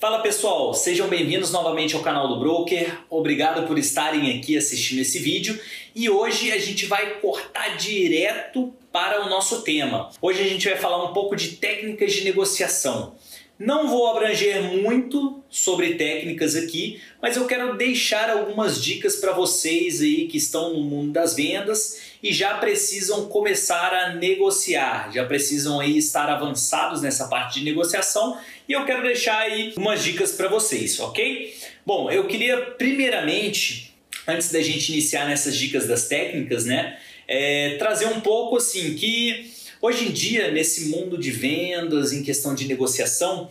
Fala pessoal, sejam bem-vindos novamente ao canal do Broker. Obrigado por estarem aqui assistindo esse vídeo e hoje a gente vai cortar direto para o nosso tema. Hoje a gente vai falar um pouco de técnicas de negociação. Não vou abranger muito sobre técnicas aqui, mas eu quero deixar algumas dicas para vocês aí que estão no mundo das vendas e já precisam começar a negociar, já precisam aí estar avançados nessa parte de negociação e eu quero deixar aí umas dicas para vocês, ok? Bom, eu queria primeiramente, antes da gente iniciar nessas dicas das técnicas, né, é, trazer um pouco assim que Hoje em dia, nesse mundo de vendas, em questão de negociação,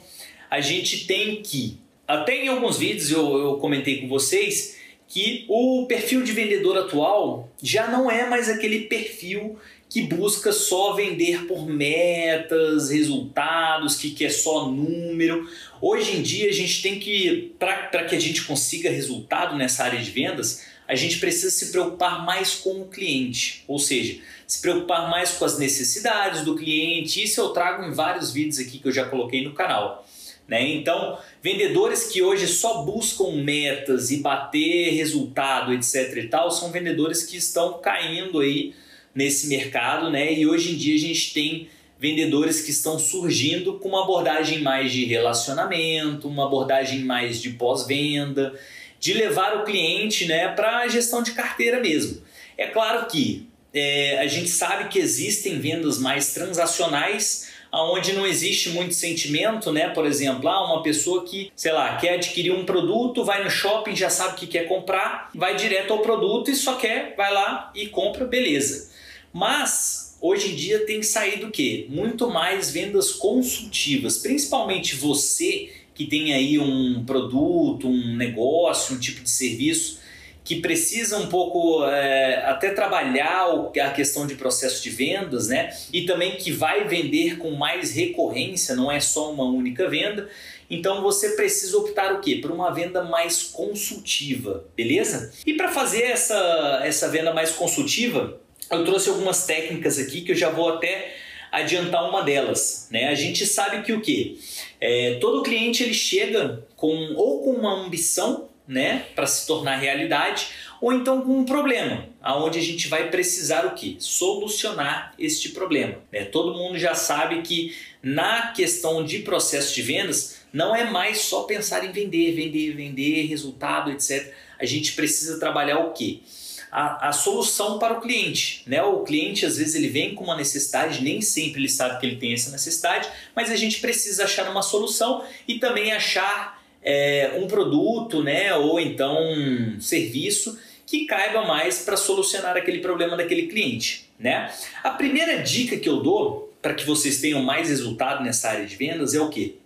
a gente tem que, até em alguns vídeos eu, eu comentei com vocês, que o perfil de vendedor atual já não é mais aquele perfil que busca só vender por metas, resultados, que quer só número. Hoje em dia a gente tem que, para que a gente consiga resultado nessa área de vendas, a gente precisa se preocupar mais com o cliente, ou seja, se preocupar mais com as necessidades do cliente. Isso eu trago em vários vídeos aqui que eu já coloquei no canal. Né? Então, vendedores que hoje só buscam metas e bater resultado, etc. e tal, são vendedores que estão caindo aí nesse mercado, né? E hoje em dia a gente tem vendedores que estão surgindo com uma abordagem mais de relacionamento, uma abordagem mais de pós-venda, de levar o cliente né, para a gestão de carteira mesmo. É claro que é, a gente sabe que existem vendas mais transacionais, onde não existe muito sentimento, né? Por exemplo, ah, uma pessoa que, sei lá, quer adquirir um produto, vai no shopping, já sabe o que quer comprar, vai direto ao produto e só quer, vai lá e compra, beleza. Mas hoje em dia tem saído o quê? Muito mais vendas consultivas, principalmente você que tem aí um produto, um negócio, um tipo de serviço que precisa um pouco é, até trabalhar a questão de processo de vendas, né? E também que vai vender com mais recorrência, não é só uma única venda. Então você precisa optar o quê? Por uma venda mais consultiva, beleza? E para fazer essa, essa venda mais consultiva, eu trouxe algumas técnicas aqui que eu já vou até adiantar uma delas. Né? A gente sabe que o que? É, todo cliente ele chega com ou com uma ambição né, para se tornar realidade, ou então com um problema, aonde a gente vai precisar o que? Solucionar este problema. Né? Todo mundo já sabe que na questão de processo de vendas não é mais só pensar em vender, vender, vender, resultado, etc. A gente precisa trabalhar o que? A, a, solução para o cliente. Né? O cliente às vezes ele vem com uma necessidade, nem sempre ele sabe que ele tem essa necessidade, mas a gente precisa achar uma solução e também achar é, um produto, né, ou então um serviço que caiba mais para solucionar aquele problema daquele cliente, né? A primeira dica que eu dou para que vocês tenham mais resultado nessa área de vendas é o que?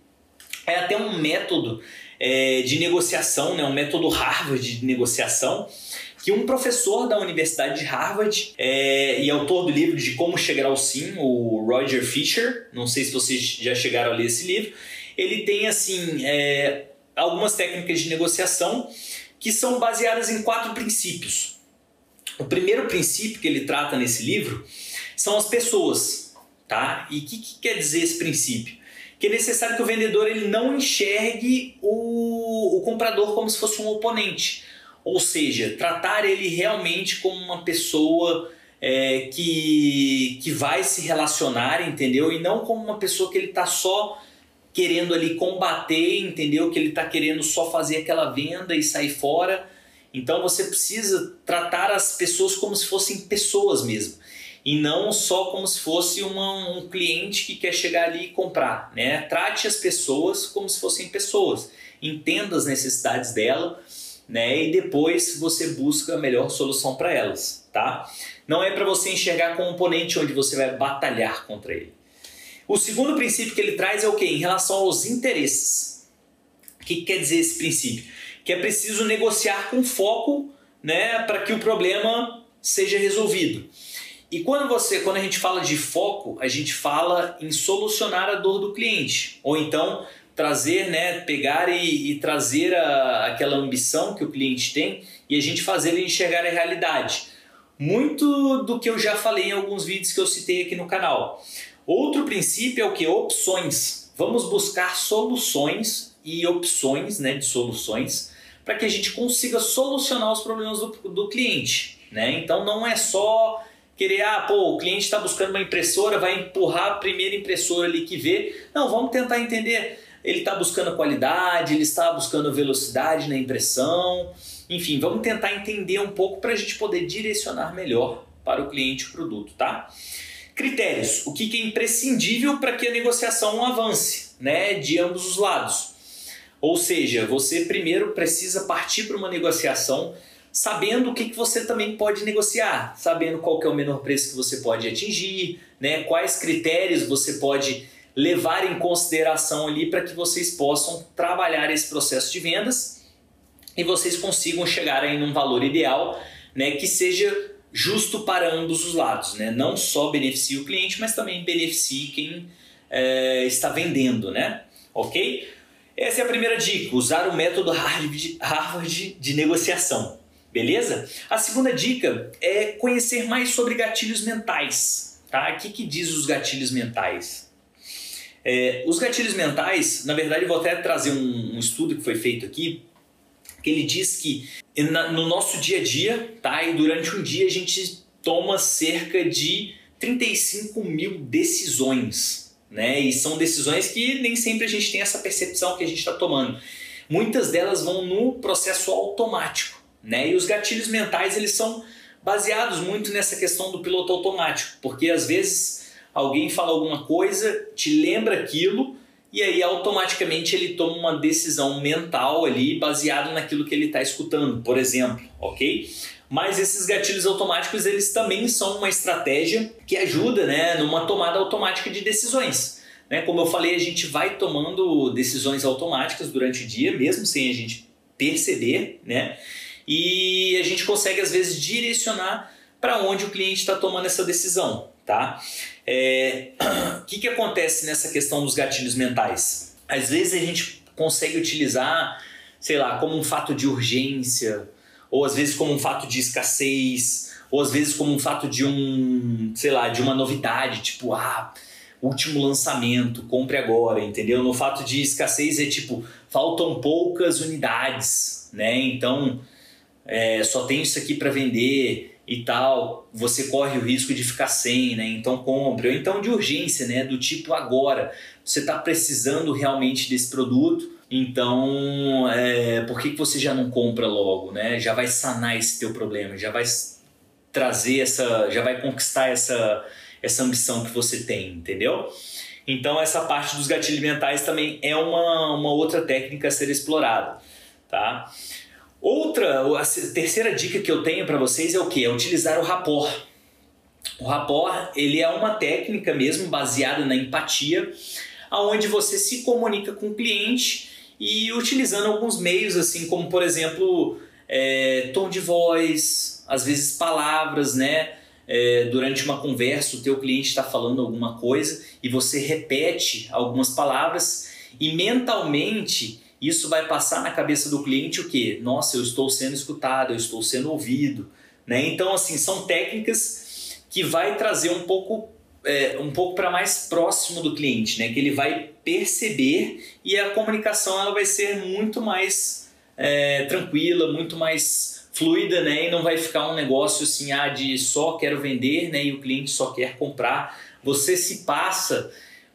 É até um método é, de negociação, né, um método Harvard de negociação que um professor da Universidade de Harvard é, e autor do livro de Como Chegar ao Sim, o Roger Fisher, não sei se vocês já chegaram a ler esse livro, ele tem assim é, algumas técnicas de negociação que são baseadas em quatro princípios. O primeiro princípio que ele trata nesse livro são as pessoas, tá? E o que, que, quer dizer esse princípio? Que é necessário que o vendedor ele não enxergue o, o comprador como se fosse um oponente, ou seja, tratar ele realmente como uma pessoa é, que, que vai se relacionar, entendeu? E não como uma pessoa que ele está só querendo ali combater, entendeu? Que ele está querendo só fazer aquela venda e sair fora. Então você precisa tratar as pessoas como se fossem pessoas mesmo. E não só como se fosse uma, um cliente que quer chegar ali e comprar. Né? Trate as pessoas como se fossem pessoas. Entenda as necessidades dela né? e depois você busca a melhor solução para elas. Tá? Não é para você enxergar como um oponente onde você vai batalhar contra ele. O segundo princípio que ele traz é o que? Em relação aos interesses. O que, que quer dizer esse princípio? Que é preciso negociar com foco né, para que o problema seja resolvido. E quando você, quando a gente fala de foco, a gente fala em solucionar a dor do cliente, ou então trazer, né, pegar e, e trazer a, aquela ambição que o cliente tem e a gente fazer ele enxergar a realidade. Muito do que eu já falei em alguns vídeos que eu citei aqui no canal. Outro princípio é o que? Opções. Vamos buscar soluções e opções né, de soluções para que a gente consiga solucionar os problemas do, do cliente. Né? Então não é só querer, ah, pô, o cliente está buscando uma impressora, vai empurrar a primeira impressora ali que vê. Não, vamos tentar entender. Ele está buscando qualidade, ele está buscando velocidade na impressão. Enfim, vamos tentar entender um pouco para a gente poder direcionar melhor para o cliente o produto, tá? Critérios. O que é imprescindível para que a negociação avance, né, de ambos os lados. Ou seja, você primeiro precisa partir para uma negociação sabendo o que, que você também pode negociar, sabendo qual que é o menor preço que você pode atingir, né, quais critérios você pode levar em consideração ali para que vocês possam trabalhar esse processo de vendas e vocês consigam chegar aí num valor ideal, né, que seja justo para ambos os lados, né? Não só beneficie o cliente, mas também beneficie quem é, está vendendo, né? Ok? Essa é a primeira dica: usar o método Harvard de negociação. Beleza? A segunda dica é conhecer mais sobre gatilhos mentais. Tá? O que, que diz os gatilhos mentais? É, os gatilhos mentais, na verdade, vou até trazer um, um estudo que foi feito aqui, que ele diz que no nosso dia a dia, tá? E durante um dia a gente toma cerca de 35 mil decisões, né? E são decisões que nem sempre a gente tem essa percepção que a gente está tomando. Muitas delas vão no processo automático, né? E os gatilhos mentais eles são baseados muito nessa questão do piloto automático, porque às vezes alguém fala alguma coisa, te lembra aquilo e aí automaticamente ele toma uma decisão mental ali baseado naquilo que ele está escutando, por exemplo, ok? Mas esses gatilhos automáticos eles também são uma estratégia que ajuda, né, numa tomada automática de decisões. Né? Como eu falei, a gente vai tomando decisões automáticas durante o dia, mesmo sem a gente perceber, né? E a gente consegue às vezes direcionar para onde o cliente está tomando essa decisão tá? É, o que, que acontece nessa questão dos gatilhos mentais? Às vezes a gente consegue utilizar, sei lá, como um fato de urgência, ou às vezes como um fato de escassez, ou às vezes como um fato de um, sei lá, de uma novidade, tipo, ah, último lançamento, compre agora, entendeu? No fato de escassez é tipo, faltam poucas unidades, né? Então, é, só tem isso aqui para vender e tal, você corre o risco de ficar sem, né? Então compre. Ou então de urgência, né? Do tipo agora, você está precisando realmente desse produto, então é, por que, que você já não compra logo, né? Já vai sanar esse teu problema, já vai trazer essa, já vai conquistar essa, essa ambição que você tem, entendeu? Então essa parte dos gatilhos mentais também é uma, uma outra técnica a ser explorada, tá? Outra, a terceira dica que eu tenho para vocês é o que? É utilizar o rapport. O rapport ele é uma técnica mesmo baseada na empatia, aonde você se comunica com o cliente e utilizando alguns meios assim como por exemplo é, tom de voz, às vezes palavras, né? É, durante uma conversa o teu cliente está falando alguma coisa e você repete algumas palavras e mentalmente isso vai passar na cabeça do cliente o que? Nossa, eu estou sendo escutado, eu estou sendo ouvido. Né? Então, assim, são técnicas que vai trazer um pouco é, um pouco para mais próximo do cliente, né? Que ele vai perceber e a comunicação ela vai ser muito mais é, tranquila, muito mais fluida, né? E não vai ficar um negócio assim, ah, de só quero vender, né? E o cliente só quer comprar. Você se passa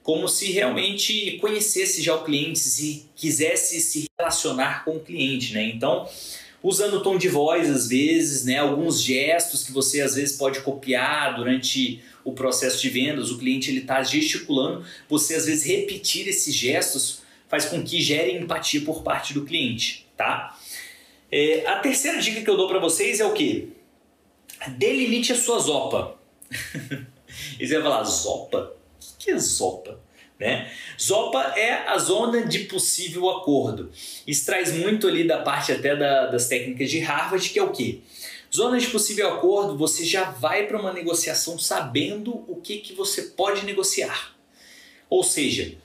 como se realmente conhecesse já o cliente, se quisesse se relacionar com o cliente, né? Então, usando o tom de voz às vezes, né, alguns gestos que você às vezes pode copiar durante o processo de vendas, o cliente ele está gesticulando, você às vezes repetir esses gestos faz com que gere empatia por parte do cliente, tá? É, a terceira dica que eu dou para vocês é o que? Delimite a sua zopa. e você vai falar, zopa? O que é Zopa? Né? Zopa é a zona de possível acordo. Isso traz muito ali da parte até da, das técnicas de Harvard, que é o que? Zona de possível acordo, você já vai para uma negociação sabendo o que, que você pode negociar. Ou seja,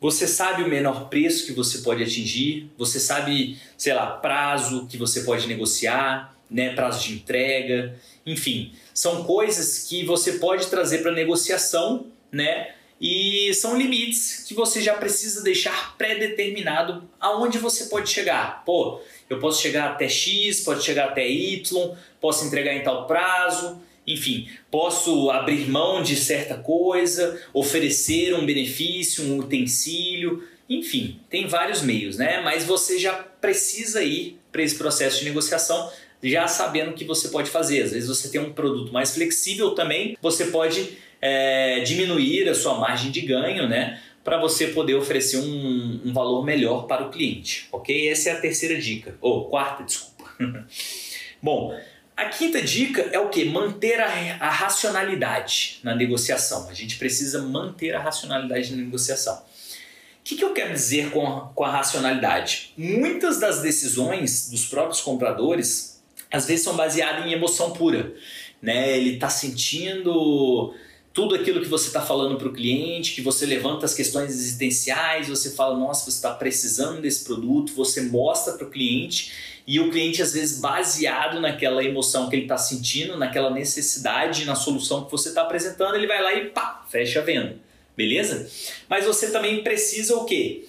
você sabe o menor preço que você pode atingir, você sabe, sei lá, prazo que você pode negociar, né, prazo de entrega, enfim, são coisas que você pode trazer para negociação né? e são limites que você já precisa deixar pré-determinado aonde você pode chegar. Pô, eu posso chegar até X, pode chegar até Y, posso entregar em tal prazo, enfim, posso abrir mão de certa coisa, oferecer um benefício, um utensílio, enfim, tem vários meios, né? Mas você já precisa ir para esse processo de negociação já sabendo o que você pode fazer. Às vezes você tem um produto mais flexível também, você pode é, diminuir a sua margem de ganho, né? Para você poder oferecer um, um, valor melhor para o cliente, ok? Essa é a terceira dica, ou quarta, desculpa. Bom, a quinta dica é o que? Manter a, a racionalidade na negociação. A gente precisa manter a racionalidade na negociação. O que, que eu quero dizer com a, com a racionalidade? Muitas das decisões dos próprios compradores às vezes são baseadas em emoção pura. Né? Ele está sentindo tudo aquilo que você está falando para o cliente, que você levanta as questões existenciais, você fala, nossa, você está precisando desse produto, você mostra para o cliente e o cliente, às vezes, baseado naquela emoção que ele está sentindo, naquela necessidade, na solução que você está apresentando, ele vai lá e pá, fecha a venda. Beleza? Mas você também precisa o quê?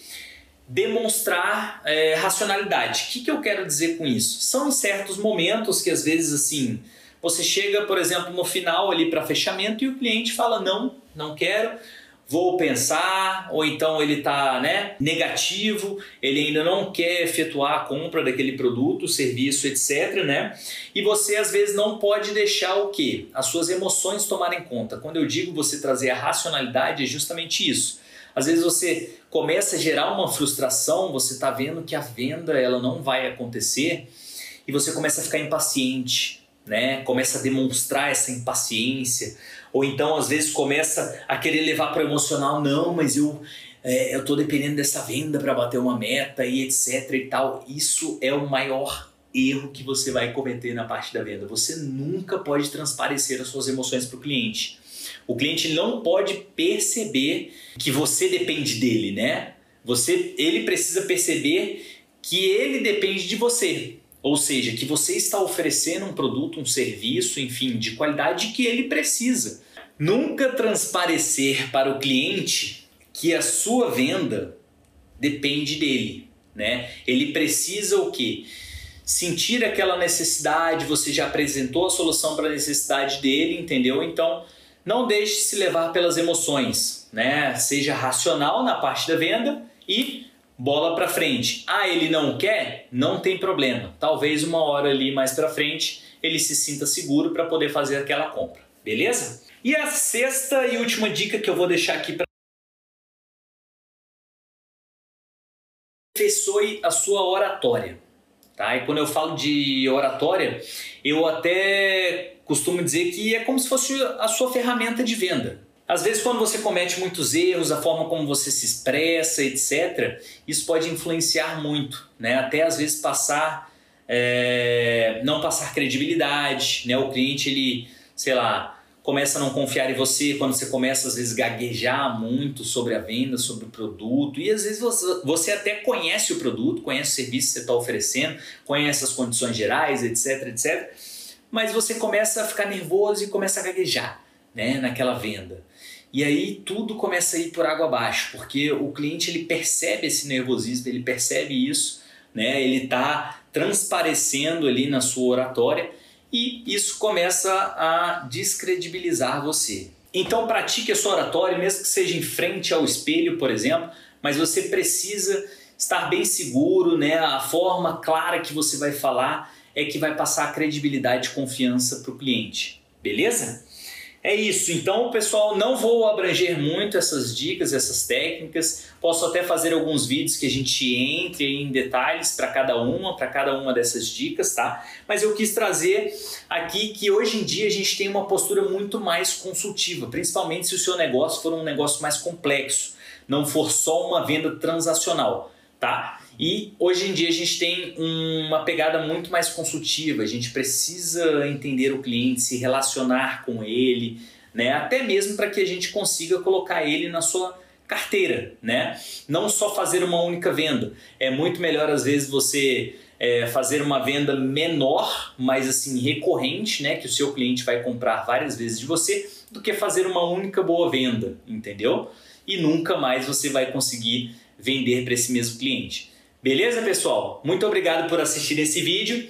Demonstrar é, racionalidade. O que, que eu quero dizer com isso? São em certos momentos que, às vezes, assim, você chega, por exemplo, no final ali para fechamento e o cliente fala: não, não quero, vou pensar, ou então ele está né, negativo, ele ainda não quer efetuar a compra daquele produto, serviço, etc. Né? E você às vezes não pode deixar o que? As suas emoções tomarem conta. Quando eu digo você trazer a racionalidade, é justamente isso. Às vezes você começa a gerar uma frustração, você está vendo que a venda ela não vai acontecer e você começa a ficar impaciente né? Começa a demonstrar essa impaciência, ou então às vezes começa a querer levar para o emocional, não, mas eu é, eu tô dependendo dessa venda para bater uma meta e etc e tal. Isso é o maior erro que você vai cometer na parte da venda. Você nunca pode transparecer as suas emoções para o cliente. O cliente não pode perceber que você depende dele, né? Você, ele precisa perceber que ele depende de você. Ou seja, que você está oferecendo um produto, um serviço, enfim, de qualidade que ele precisa. Nunca transparecer para o cliente que a sua venda depende dele, né? Ele precisa o quê? Sentir aquela necessidade, você já apresentou a solução para a necessidade dele, entendeu? Então, não deixe se levar pelas emoções, né? Seja racional na parte da venda e bola para frente. Ah, ele não quer? Não tem problema. Talvez uma hora ali mais para frente ele se sinta seguro para poder fazer aquela compra. Beleza? E a sexta e última dica que eu vou deixar aqui para aperfeiçoe a sua oratória. Tá? E quando eu falo de oratória, eu até costumo dizer que é como se fosse a sua ferramenta de venda. Às vezes, quando você comete muitos erros, a forma como você se expressa, etc., isso pode influenciar muito, né? Até às vezes passar, é, não passar credibilidade, né? O cliente, ele, sei lá, começa a não confiar em você quando você começa às vezes gaguejar muito sobre a venda, sobre o produto e às vezes você, você até conhece o produto, conhece o serviço que você está oferecendo, conhece as condições gerais, etc, etc, mas você começa a ficar nervoso e começa a gaguejar, né? Naquela venda. E aí tudo começa a ir por água abaixo, porque o cliente ele percebe esse nervosismo, ele percebe isso, né? Ele está transparecendo ali na sua oratória e isso começa a descredibilizar você. Então pratique a sua oratória, mesmo que seja em frente ao espelho, por exemplo, mas você precisa estar bem seguro, né? A forma clara que você vai falar é que vai passar a credibilidade e confiança para o cliente. Beleza? É isso, então pessoal, não vou abranger muito essas dicas, essas técnicas. Posso até fazer alguns vídeos que a gente entre em detalhes para cada uma, para cada uma dessas dicas, tá? Mas eu quis trazer aqui que hoje em dia a gente tem uma postura muito mais consultiva, principalmente se o seu negócio for um negócio mais complexo, não for só uma venda transacional, tá? E hoje em dia a gente tem uma pegada muito mais consultiva, a gente precisa entender o cliente, se relacionar com ele, né? até mesmo para que a gente consiga colocar ele na sua carteira, né? Não só fazer uma única venda. É muito melhor às vezes você é, fazer uma venda menor, mas assim recorrente, né? Que o seu cliente vai comprar várias vezes de você, do que fazer uma única boa venda, entendeu? E nunca mais você vai conseguir vender para esse mesmo cliente. Beleza, pessoal? Muito obrigado por assistir esse vídeo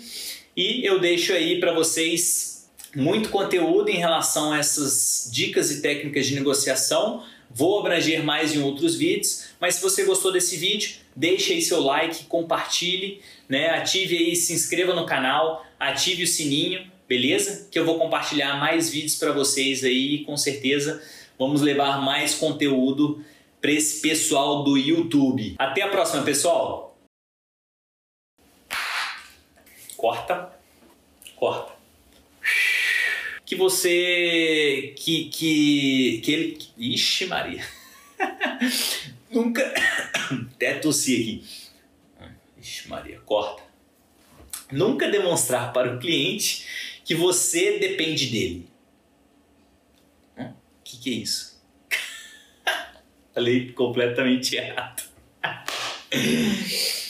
e eu deixo aí para vocês muito conteúdo em relação a essas dicas e técnicas de negociação. Vou abranger mais em outros vídeos, mas se você gostou desse vídeo, deixe aí seu like, compartilhe, né? ative aí, se inscreva no canal, ative o sininho, beleza? Que eu vou compartilhar mais vídeos para vocês aí e com certeza vamos levar mais conteúdo para esse pessoal do YouTube. Até a próxima, pessoal! Corta, corta. Que você. Que. Que. que ele. Ixi, Maria. Nunca. Até tossi aqui. Ixi, Maria, corta. Nunca demonstrar para o cliente que você depende dele. O que, que é isso? Falei completamente errado.